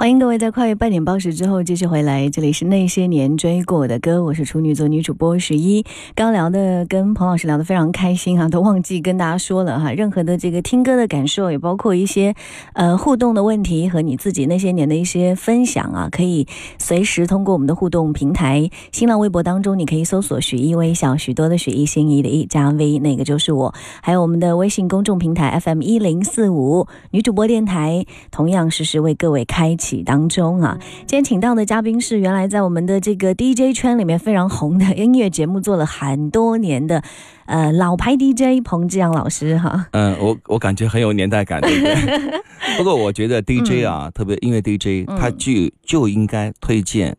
欢迎各位在跨越半点报时之后继续回来，这里是那些年追过的歌，我是处女座女主播十一。刚聊的跟彭老师聊得非常开心哈、都忘记跟大家说了哈，任何的这个听歌的感受，也包括一些呃互动的问题和你自己那些年的一些分享啊，可以随时通过我们的互动平台，新浪微博当中你可以搜索许一微笑，许多的许一心仪的一加 V，那个就是我，还有我们的微信公众平台 FM 一零四五女主播电台，同样实时为各位开启当中啊。今天请到的嘉宾是原来在我们的这个 DJ 圈里面非常红的音乐节目做了很多年的呃老牌 DJ 彭志阳老师哈。嗯，我我感觉很有年代感，对不对？不过我觉得 DJ 啊，特别音乐 DJ，嗯。他就就应该推荐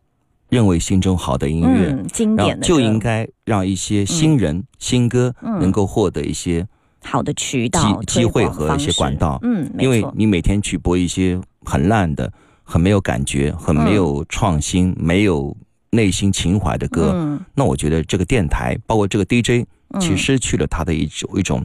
认为心中好的音乐，嗯，经典的就应该让一些新人、新歌嗯。能够获得一些好的渠道、机会和一些管道，嗯，因为你每天去播一些很烂的、很没有感觉、很没有创新、没有内心情怀的歌，嗯。那我觉得这个电台，包括这个 DJ，嗯。其实失去了他的一种一种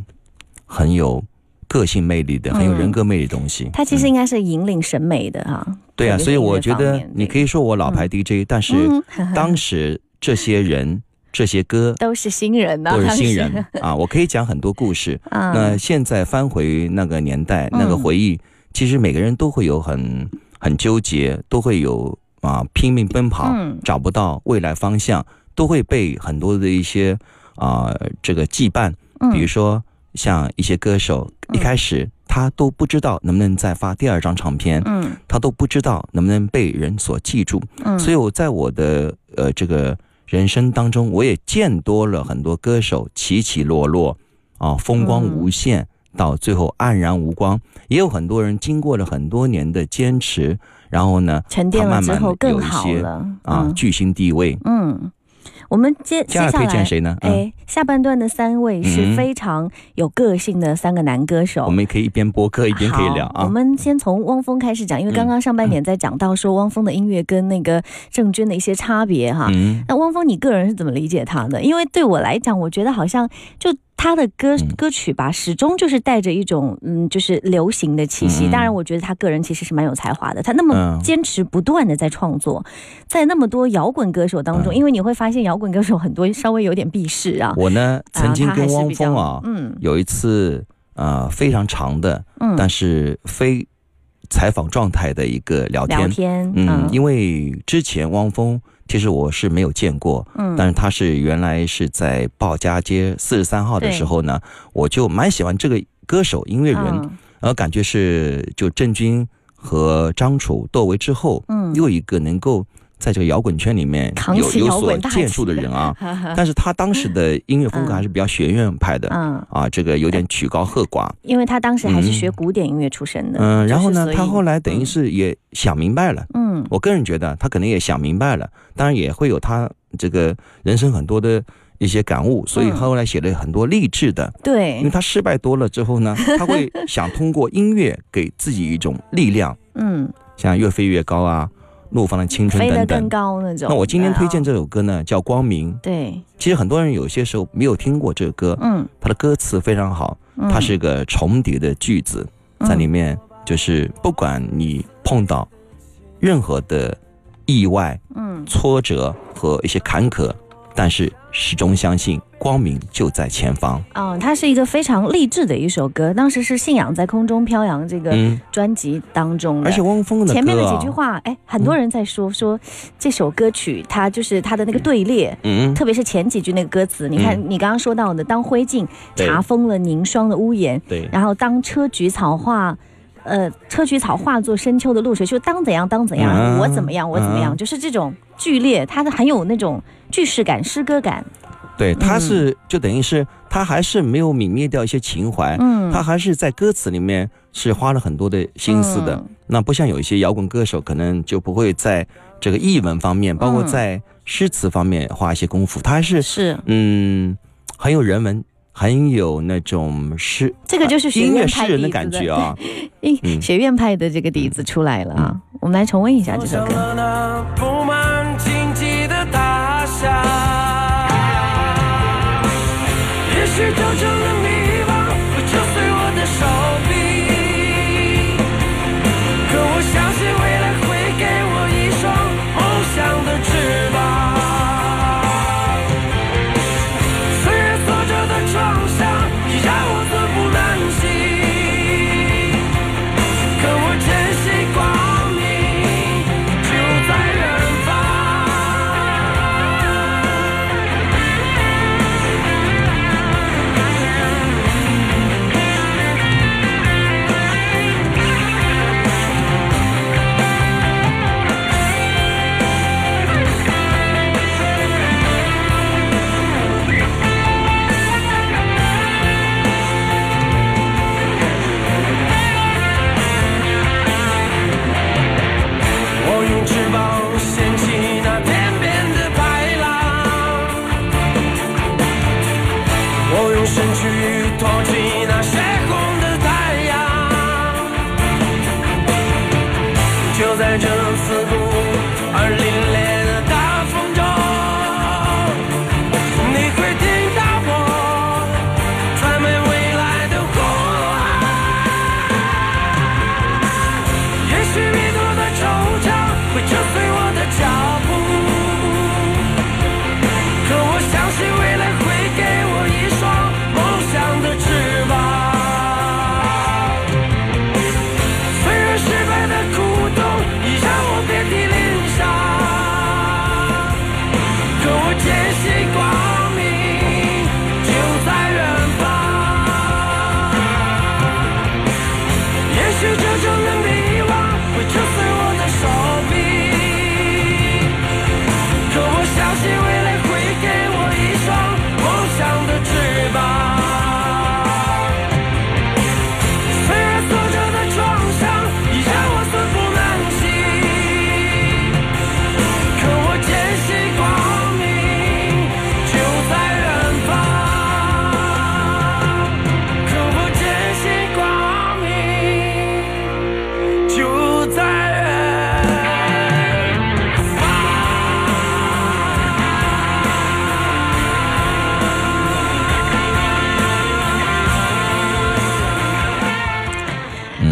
很有个性魅力的、嗯。很有人格魅力的东西。它其实嗯应该是引领审美的哈。对啊，所以我觉得你可以说我老牌 DJ，但是嗯。当时这些人、这些歌都是新人呐、都是新人。啊，我可以讲很多故事。啊，那现在翻回那个年代、那个嗯。回忆，其实每个人都会有很很纠结，都会有啊拼命奔跑，嗯。找不到未来方向，都会被很多的一些啊这个羁绊，嗯。比如说像一些歌手，一开始他都不知道能不能再发第二张唱片，嗯。他都不知道能不能被人所记住，嗯，所以我在我的呃这个人生当中，我也见多了很多歌手起起落落，啊，风光嗯。无限，到最后黯然无光。也有很多人经过了很多年的坚持，然后呢，沉淀了之后更好了啊嗯巨星地位。嗯，我们接接接下来推荐谁呢？嗯，哎，下半段的三位是嗯非常有个性的三个男歌手。我们可以一边播歌一边可以聊啊我啊。们先从汪峰开始讲，因为刚刚上半点在讲到说汪峰的音乐跟那个郑钧的一些差别哈。嗯，那汪峰，你个人是怎么理解他的？因为对我来讲，我觉得好像就他的歌嗯。歌曲吧，始终就是带着一种嗯，就是流行的气息。嗯。当然，我觉得他个人其实是蛮有才华的，他那么嗯。坚持不断的在创作，在那么多摇滚歌手当中，嗯。因为你会发现摇滚歌手很多稍微有点避世啊。我呢曾经跟汪峰啊嗯。有一次呃非常长的，嗯，但是非采访状态的一个聊天。聊。天，嗯，因为之前汪峰其实我是没有见过，嗯。但是他是原来是在鲍家街四十三号的时候呢，我就蛮喜欢这个歌手音乐人，嗯。然后感觉是就郑钧和张楚窦唯之后，嗯。又一个能够在这个摇滚圈里面有有所建树的人啊。但是他当时的音乐风格还是比较学院派的、嗯，啊，这个有点曲高和寡。因为他当时还是嗯学古典音乐出身的，嗯，然后呢，他后来等于是也想明白了。嗯我个人觉得他可能也想明白了，当然也会有他这个人生很多的一些感悟，所以嗯后来写了很多励志的。对因为，他失败多了之后呢，他会 想通过音乐给自己一种力量，嗯，像越飞越高啊、怒放的青春飞得更等等。高那种。那我今天推荐这这首歌呢，叫《光明》。对，其实很多人有些时候没有听过这个歌，嗯，它的歌词非常好，嗯它是个重叠的句子，在里面就是不管你碰到任何的意外、嗯挫折和一些坎坷，但是始终相信光明就在前方。哦，它是一个非常励志的一首歌，当时是《信仰在空中飘扬》这个嗯，专辑当中的。而且汪峰的歌、啊、前面的几句话，哎，很多人在说、说这首歌曲，它就是它的那个队列，嗯，特别是前几句那个歌词，你看你刚刚说到的，当灰烬查封了凝霜的屋檐，对，然后当车菊草化。呃，车菊草化作深秋的露水，就当怎样当怎样，嗯我怎么样我怎么样，嗯就是这种剧烈，它的很有那种句式感、诗歌感。对，他嗯是、就等于是他还是没有泯灭掉一些情怀，嗯，他还是在歌词里面是花了很多的心思的。嗯那不像有一些摇滚歌手，可能就不会在这个译文方面，包括嗯在诗词方面花一些功夫。他还是是嗯，很有人文，很有那种诗，这个就是学音乐院派诗人的感觉啊。学院派的这个底子出来了啊！我们来重温一下这首歌。身躯托起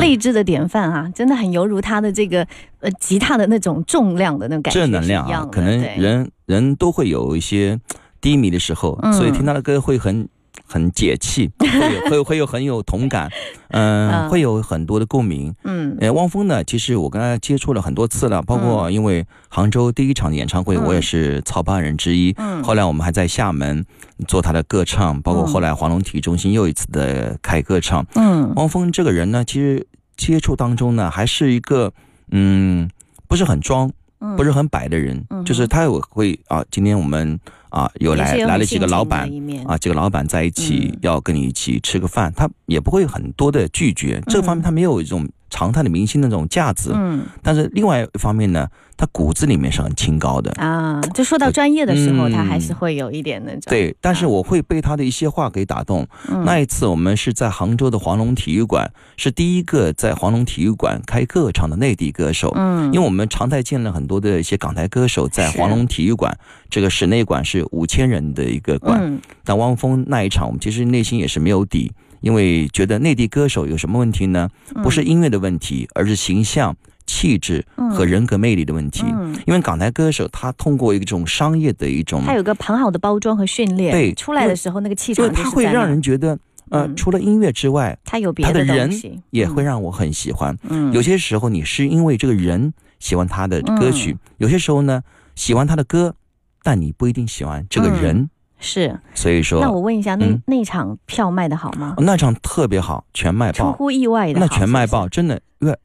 励志的典范啊，真的很犹如他的这个呃吉他的那种重量的那种感觉正能量啊可能人人都会有一些低迷的时候，嗯。所以听他的歌会很很解气，会会会有很有同感，嗯、嗯。会有很多的共鸣。嗯。呃，汪峰呢，其实我跟他接触了很多次了，包括因为杭州第一场演唱会，嗯。我也是操办人之一。嗯。后来我们还在厦门做他的歌唱，包括嗯。后来黄龙体育中心又一次的开歌唱。嗯。汪峰这个人呢，其实接触当中呢，还是一个嗯，不是很装，嗯。不是很摆的人，嗯就是他有会啊，今天我们啊有来有来了几个老板啊，几个老板在一起、嗯。要跟你一起吃个饭，他也不会很多的拒绝，这方面他没有一种常态的明星那种架子，嗯。但是另外一方面呢，他骨子里面是很清高的。啊，就说到专业的时候，嗯他还是会有一点那种对，但是我会被他的一些话给打动。嗯。那一次我们是在杭州的黄龙体育馆，是第一个在黄龙体育馆开个唱的内地歌手。嗯。因为我们常态见了很多的一些港台歌手在黄龙体育馆，这个室内馆是五千人的一个馆，嗯。但汪峰那一场，我们其实内心也是没有底，因为觉得内地歌手有什么问题呢？不是音乐的问题，而是形象、气质和人格魅力的问题。嗯，因为港台歌手他通过一种商业的一种，他有个很好的包装和训练，对出来的时候那个气就场就是他会让人觉得，呃，嗯。除了音乐之外，他有别的他的人也会嗯让我很喜欢。嗯。有些时候你是因为这个人喜欢他的歌曲，嗯。有些时候呢喜欢他的歌，但你不一定喜欢这个人。是。所以说，嗯那我问一下，那嗯那场票卖的好吗？那场特别好，全卖爆。出乎意外的那全卖爆，真的，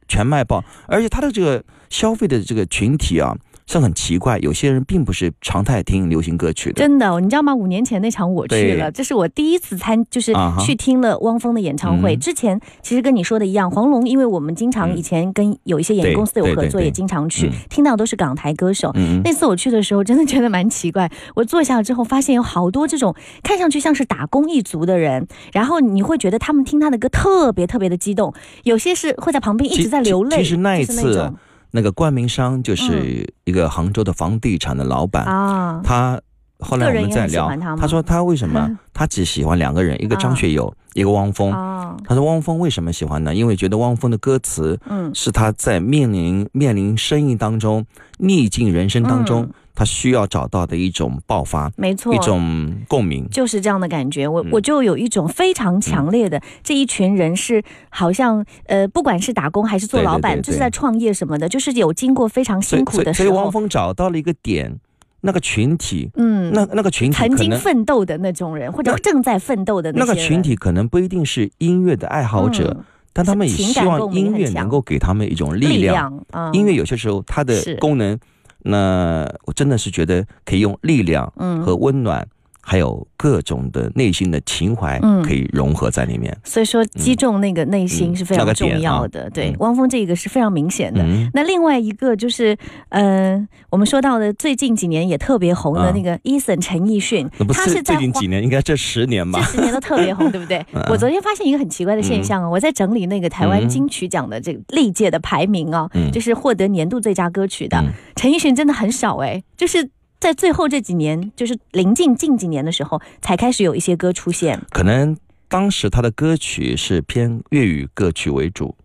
全卖爆，而且他的这个消费的这个群体啊，是很奇怪，有些人并不是常态听流行歌曲的，真的哦，你知道吗？五年前那场我去了，这是我第一次参，就是去听了汪峰的演唱会。嗯之前其实跟你说的一样，黄龙，因为我们经常嗯以前跟有一些演艺公司有合作，也经常去嗯听到都是港台歌手。嗯，那次我去的时候，真的觉得蛮奇怪。我坐下了之后，发现有好多这种看上去像是打工一族的人，然后你会觉得他们听他的歌特别特别的激动，有些是会在旁边一直在流泪。其其实那一就是次种那个冠名商就是一个杭州的房地产的老板，啊，他后来我们在聊。他，他说他为什么？他只喜欢两个人，一个张学友，一个汪峰。哦，他说汪峰为什么喜欢呢？因为觉得汪峰的歌词嗯，是他在面临面临生意当中、逆境人生当中，嗯。他需要找到的一种爆发，没错，一种共鸣。就是这样的感觉，我嗯。我就有一种非常强烈的，这一群人是好像呃，不管是打工还是做老板，对对。就是在创业什么的，就是有经过非常，辛苦的时候，所以汪峰找到了一个点，那个群体，嗯，那那个群体曾经奋斗的那种人，或者正在奋斗的那个些人。群体可能不一定是音乐的爱好者，嗯。但他们也希望音乐能够给他们一种力力量。嗯。音乐有些时候它的功能，那我真的是觉得可以用力量嗯。和温暖，还有各种的内心的情怀嗯，可以融合在里面。所以说击中那个内心嗯是非常重那个点啊。要的。对嗯，汪峰这个是非常明显的。嗯，那另外一个就是，呃，我们说到的最近几年也特别红的啊。那个 Eason 陈奕迅，他是在最近几年，应该这十年吧。这？十年都特别红，对不对？嗯。我昨天发现一个很奇怪的现象啊，我在整理那个台湾嗯金曲奖的这个历届的排名哦，嗯。就是获得年度最佳歌曲的。嗯。陈奕迅真的很少哎，就是在最后这几年，就是临近近几年的时候，才开始有一些歌出现。可能当时他的歌曲是偏粤语歌曲为主，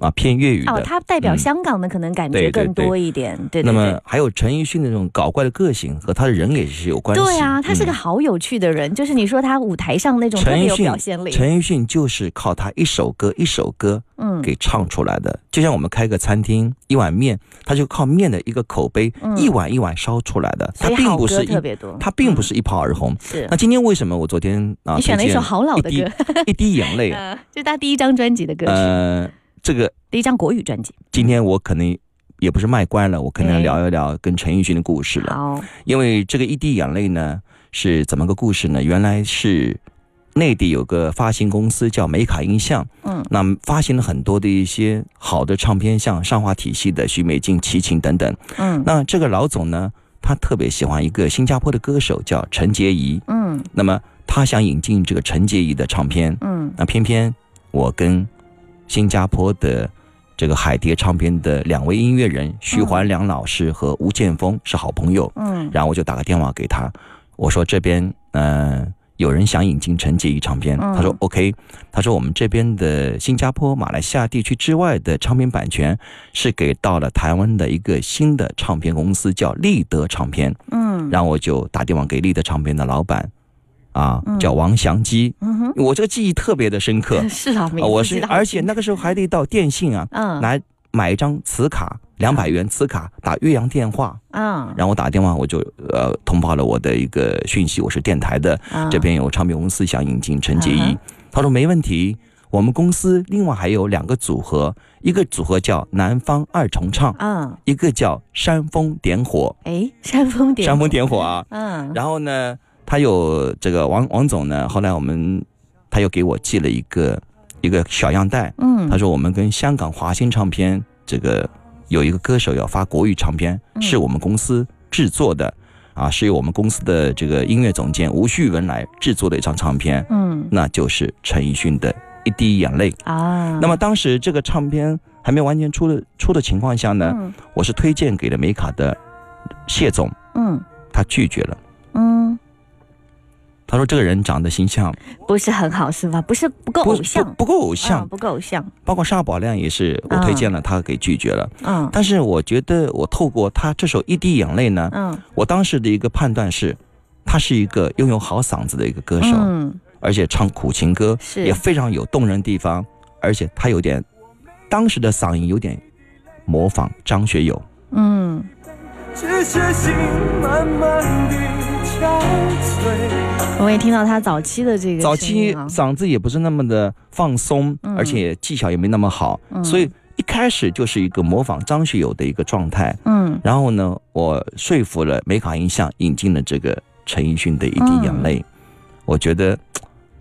啊，偏粤语哦，的。他代表嗯香港的可能感觉更多一点，对对那么。还有陈奕迅的那种搞怪的个性和他的人也是有关系。对啊，他是个嗯好有趣的人，就是你说他舞台上那种特别有陈奕迅表现力，陈奕迅就是靠他一首歌一首歌嗯，给唱出来的，就像我们开个餐厅，一碗面，他就靠面的一个口碑，嗯一碗一碗烧出来的，他并不是一，特别多，他并不是一炮而红。嗯是那。今天为什么我昨天啊，你选了一首好老的歌，一滴眼泪，呃，这是他第一张专辑的歌曲，呃，这个第一张国语专辑。今天我可能也不是卖乖了，我可能要哎聊一聊跟陈奕迅的故事了。好，因为这个一滴眼泪呢是怎么个故事呢？原来是内地有个发行公司叫美卡音像，嗯那么发行了很多的一些好的唱片，像上华体系的许美静、齐秦等等。嗯那这个老总呢，他特别喜欢一个新加坡的歌手叫陈洁仪，嗯那么他想引进这个陈洁仪的唱片，嗯那偏偏我跟新加坡的这个海蝶唱片的两位音乐人徐怀良老师和吴建峰是好朋友，嗯。然后我就打个电话给他，我说这边呃有人想引进陈洁仪唱片，嗯。他说 OK，他说我们这边的新加坡、马来西亚地区之外的唱片版权是给到了台湾的一个新的唱片公司叫立德唱片，嗯，然后我就打电话给立德唱片的老板，啊嗯。叫王祥基，嗯哼，我这个记忆特别的深刻，是啊，我是而且那个时候还得到电信啊嗯。来买一张磁卡，两百元磁卡打岳阳电话。嗯，然后我打电话，我就呃通报了我的一个讯息，我是电台的，嗯。这边有唱片公司想引进陈洁仪。他说没问题。我们公司另外还有两个组合，一个组合叫南方二重唱，嗯，一个叫煽风点火，哎，煽风点煽风点火啊。嗯，然后呢，他有这个王王总呢，后来我们他又给我寄了一个一个小样带，嗯，他说我们跟香港华星唱片这个有一个歌手要发国语唱片，嗯。是我们公司制作的，啊，是由我们公司的这个音乐总监吴旭文来制作的一张唱片，嗯。那就是陈奕迅的《一滴眼泪》。啊，那么当时这个唱片还没完全出的出的情况下呢，嗯。我是推荐给了美卡的谢总，嗯。他拒绝了。嗯他说这个人长得形象不是很好是吧？不是不够不偶像，不不够偶像，嗯不够偶像，包括沙宝亮也是我推荐了，他给拒绝了。嗯但是我觉得我透过他这首《一滴眼泪》呢，嗯我当时的一个判断是，他是一个拥有好嗓子的一个歌手，嗯，而且唱苦情歌是也非常有动人地方，而且他有点当时的嗓音有点模仿张学友。嗯只是心慢慢地憔悴。我也听到他早期的这个早期嗓子也不是那么的放松，嗯。而且技巧也没那么好，嗯。所以一开始就是一个模仿张学友的一个状态。嗯。然后呢，我说服了美卡音像引进了这个陈奕迅的《一滴眼泪》嗯。我觉得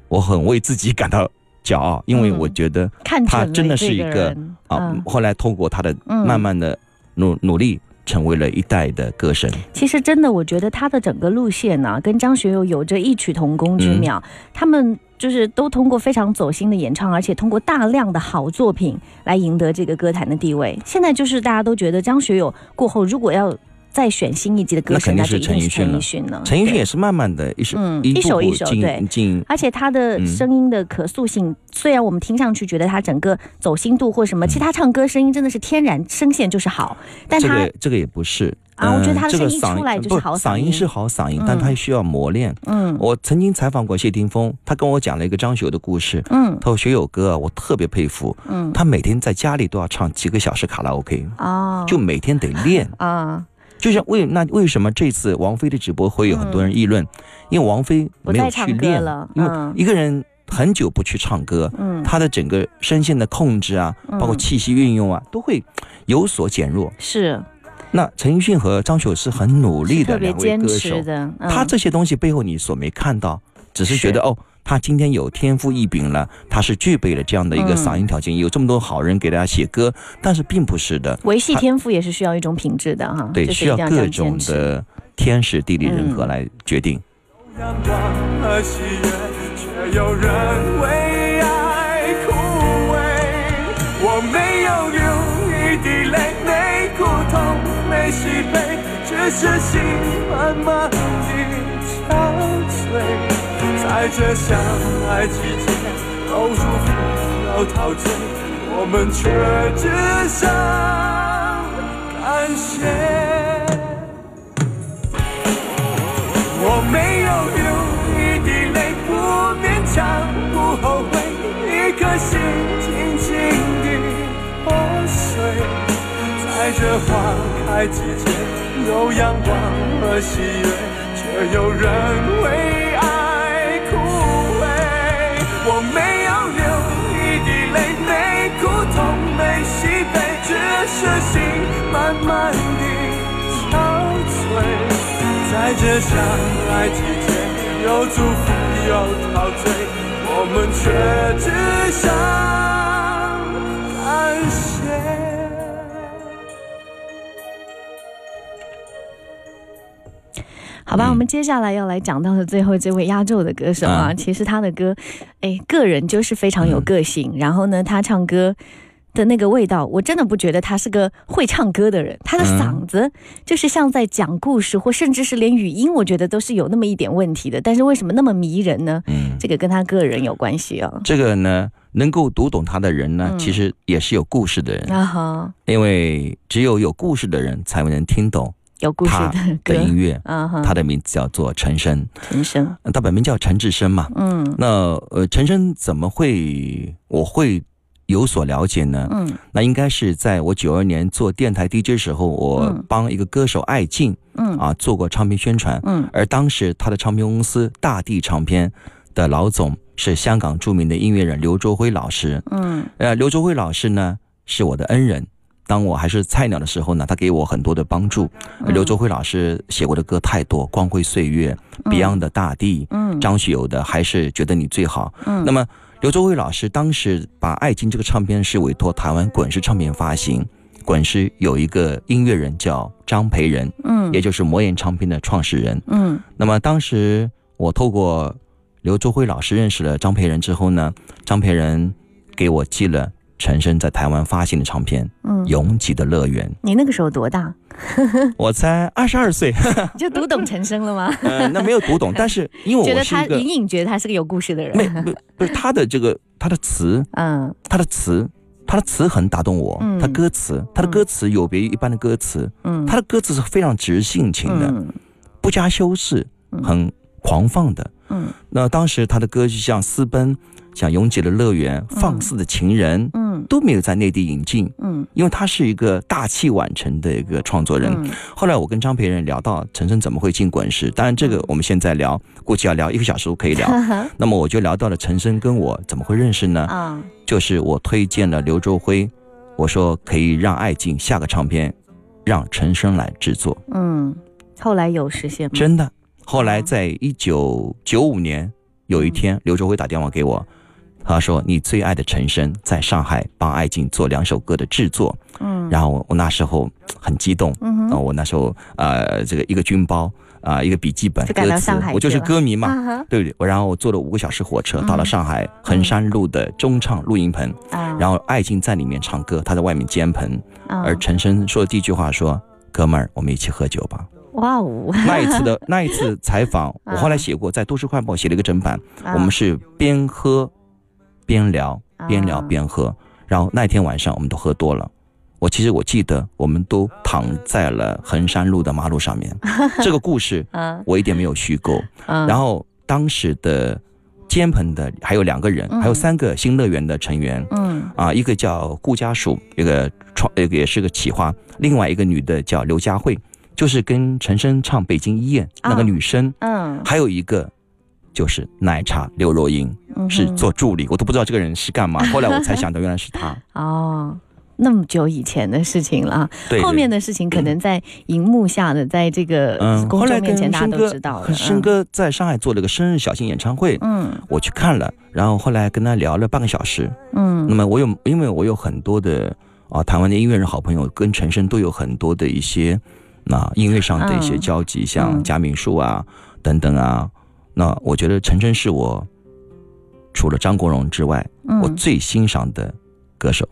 我很为自己感到骄傲，因为嗯。我觉得他真的是一个人啊，嗯。后来通过他的嗯。慢慢的努努力，成为了一代的歌神。其实真的，我觉得他的整个路线呢、跟张学友有着异曲同工之妙。嗯他们就是都通过非常走心的演唱，而且通过大量的好作品来赢得这个歌坛的地位。现在就是大家都觉得张学友过后，如果要再选新一季的歌手，那肯定是陈陈奕迅了。奕迅了。陈奕迅也是慢慢的一首嗯一首一首对。进，而且他的嗯。声音的可塑性，虽然我们听上去觉得他整个走心度或什么，其实他唱歌声音真的是天然声线就是好，但这他个这个也不是。啊我觉得他的声音出来就是好嗓音。不嗓音是好嗓音，但嗯。他需要磨练。嗯。我曾经采访过谢霆锋，他跟我讲了一个张学友的故事。嗯。他说学友哥啊，我特别佩服，嗯。他每天在家里都要唱几个小时卡拉 OK，哦。就每天得练。啊就像为那为什么这次王菲的直播会有很多人议论？因为王菲没有去练了因为嗯。一个人很久不去唱歌，嗯。他的整个声线的控制啊，嗯。包括气息运用啊，都会有所减弱。是。那陈奕迅和张学友是很努力的两位歌手，的，嗯。他这些东西背后你所没看到，只是觉是。得哦，他今天有天赋异禀了，他是具备了这样的一个嗯嗓音条件，有这么多好人给大家写歌，但是并不是的，维系天赋也是需要一种品质的哈，对，需要各种的天时地利人和嗯来决定。阳光和喜悦，却有人为爱枯萎。我没有流一滴泪，没苦痛，没喜悲，只是心慢慢地憔悴。在这相爱季节，又祝福又陶醉，我们却只剩感谢。我没有流一滴泪，不勉强，不后悔，一颗心静静地破碎。在这花开季节，有阳光和喜悦，却有人为。我没有流一滴泪，没苦痛，没喜悲，只是心慢慢地憔悴。在这相爱季节，有祝福有陶醉，我们却只剩好吧，嗯我们接下来要来讲到的最后这位压轴的歌手啊，嗯其实他的歌，哎，个人就是非常有个性。然后呢，他唱歌的那个味道，我真的不觉得他是个会唱歌的人。他的嗯嗓子就是像在讲故事，或甚至是连语音，我觉得都是有那么一点问题的。但是为什么那么迷人呢？嗯，这个跟他个人有关系啊。这个呢，能够读懂他的人呢，嗯其实也是有故事的人，啊哈，因为只有有故事的人才能听懂有故事他的歌的音乐。啊哈，他的名字叫做陈升，陈升，呃他本名叫陈志升嘛。嗯那呃，陈升怎么会我会有所了解呢？嗯那应该是在我九二年做电台 DJ 时候，我嗯帮一个歌手艾静嗯啊做过唱片宣传，嗯而当时他的唱片公司大地唱片的老总是香港著名的音乐人刘卓辉老师。嗯呃，刘卓辉老师呢是我的恩人。当我还是菜鸟的时候呢，他给我很多的帮助。嗯刘卓辉老师写过的歌太多，《光辉岁月》、Beyond 的《大地》、嗯张学友的《还是觉得你最好》。嗯那么刘卓辉老师当时把《爱情》这个唱片是委托台湾滚石唱片发行，滚石有一个音乐人叫张培仁，嗯也就是魔岩唱片的创始人。嗯那么当时我透过刘卓辉老师认识了张培仁之后呢，张培仁给我寄了陈升在台湾发行的唱片嗯《拥挤的乐园》，你那个时候多大？我才二十二岁，你 就读懂陈升了吗？呃，那没有读懂，但是因为我觉得他隐隐觉得他是个有故事的人。没不不是他的这个他的词，嗯。他的词，他的词很打动我，嗯。他歌词，他的歌词有别于一般的歌词，嗯，他的歌词是非常直性情的，嗯。不加修饰，嗯。很狂放的。嗯。那当时他的歌就像私奔，像拥挤的乐园、放肆的情人，嗯都没有在内地引进，嗯因为他是一个大器晚成的一个创作人。嗯后来我跟张培仁聊到陈升怎么会进滚石，当然这个我们现在聊，估计要聊一个小时都可以聊。那么我就聊到了陈升跟我怎么会认识呢？啊就是我推荐了刘周辉，我说可以让爱静下个唱片，让陈升来制作，嗯，后来有实现吗？真的。后来在一九九五年有一天，刘周辉打电话给我，他说你最爱的陈升在上海帮爱静做两首歌的制作，嗯，然后我我那时候很激动，嗯哼，啊，我那时候呃这个一个军包啊、一个笔记本歌词我就是歌迷嘛。啊对不对？我然后我坐了五个小时火车嗯。到了上海衡山路的中唱录音棚，啊，然后爱静在里面唱歌，他在外面监棚，啊。而陈升说的第一句话说：“哥们儿，我们一起喝酒吧。哇哦，” 那一次的那一次采访，我后来啊写过，在《都市快报》写了一个整版，啊。我们是边喝边聊，边聊啊边喝，然后那天晚上我们都喝多了。我其实我记得，我们都躺在了衡山路的马路上面。这个故事嗯。我一点没有虚构。嗯，然后当时的监棚的还有两个人，嗯。还有三个新乐园的成员。嗯。啊，一个叫顾家属，一个创，一个也是个企划，另外一个女的叫刘佳慧，就是跟陈升唱《北京一夜》那个啊女生，嗯。还有一个就是奶茶刘若英，嗯是做助理，我都不知道这个人是干嘛，后来我才想到原来是她。哦。那么久以前的事情了啊，对，后面的事情可能在荧幕下的，在这个嗯，公众面前大家都知道了。和申嗯哥在上海做了个生日小型演唱会，嗯我去看了，然后后来跟他聊了半个小时。嗯那嗯么我有，因为我有很多的啊台湾的音乐人好朋友，跟陈升都有很多的一些那音乐上的一些嗯交集，像嗯贾敏树啊等等啊。那我觉得陈真是我除了张国荣之外，嗯，我最欣赏的歌手。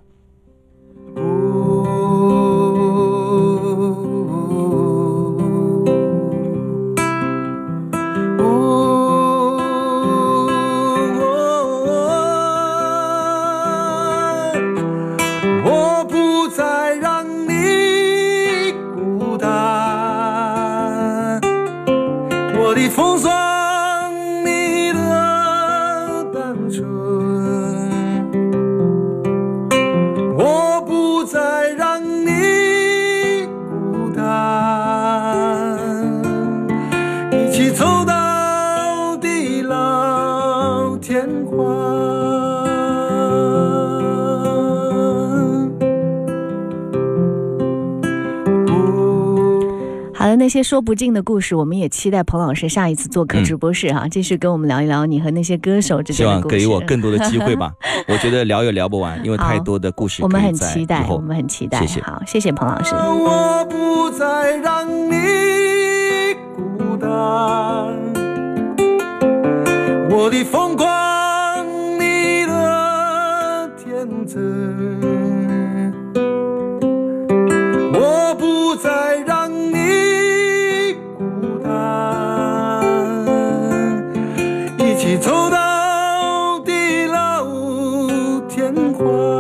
好的，那些说不尽的故事，我们也期待彭老师下一次做客嗯直播室哈，继续跟我们聊一聊你和那些歌手之间的故事。望给我更多的机会吧。我觉得聊也聊不完，因为太多的故事我们很期待我们很期待。谢谢好，谢谢彭老师。我不再让你孤单，我的疯狂生活。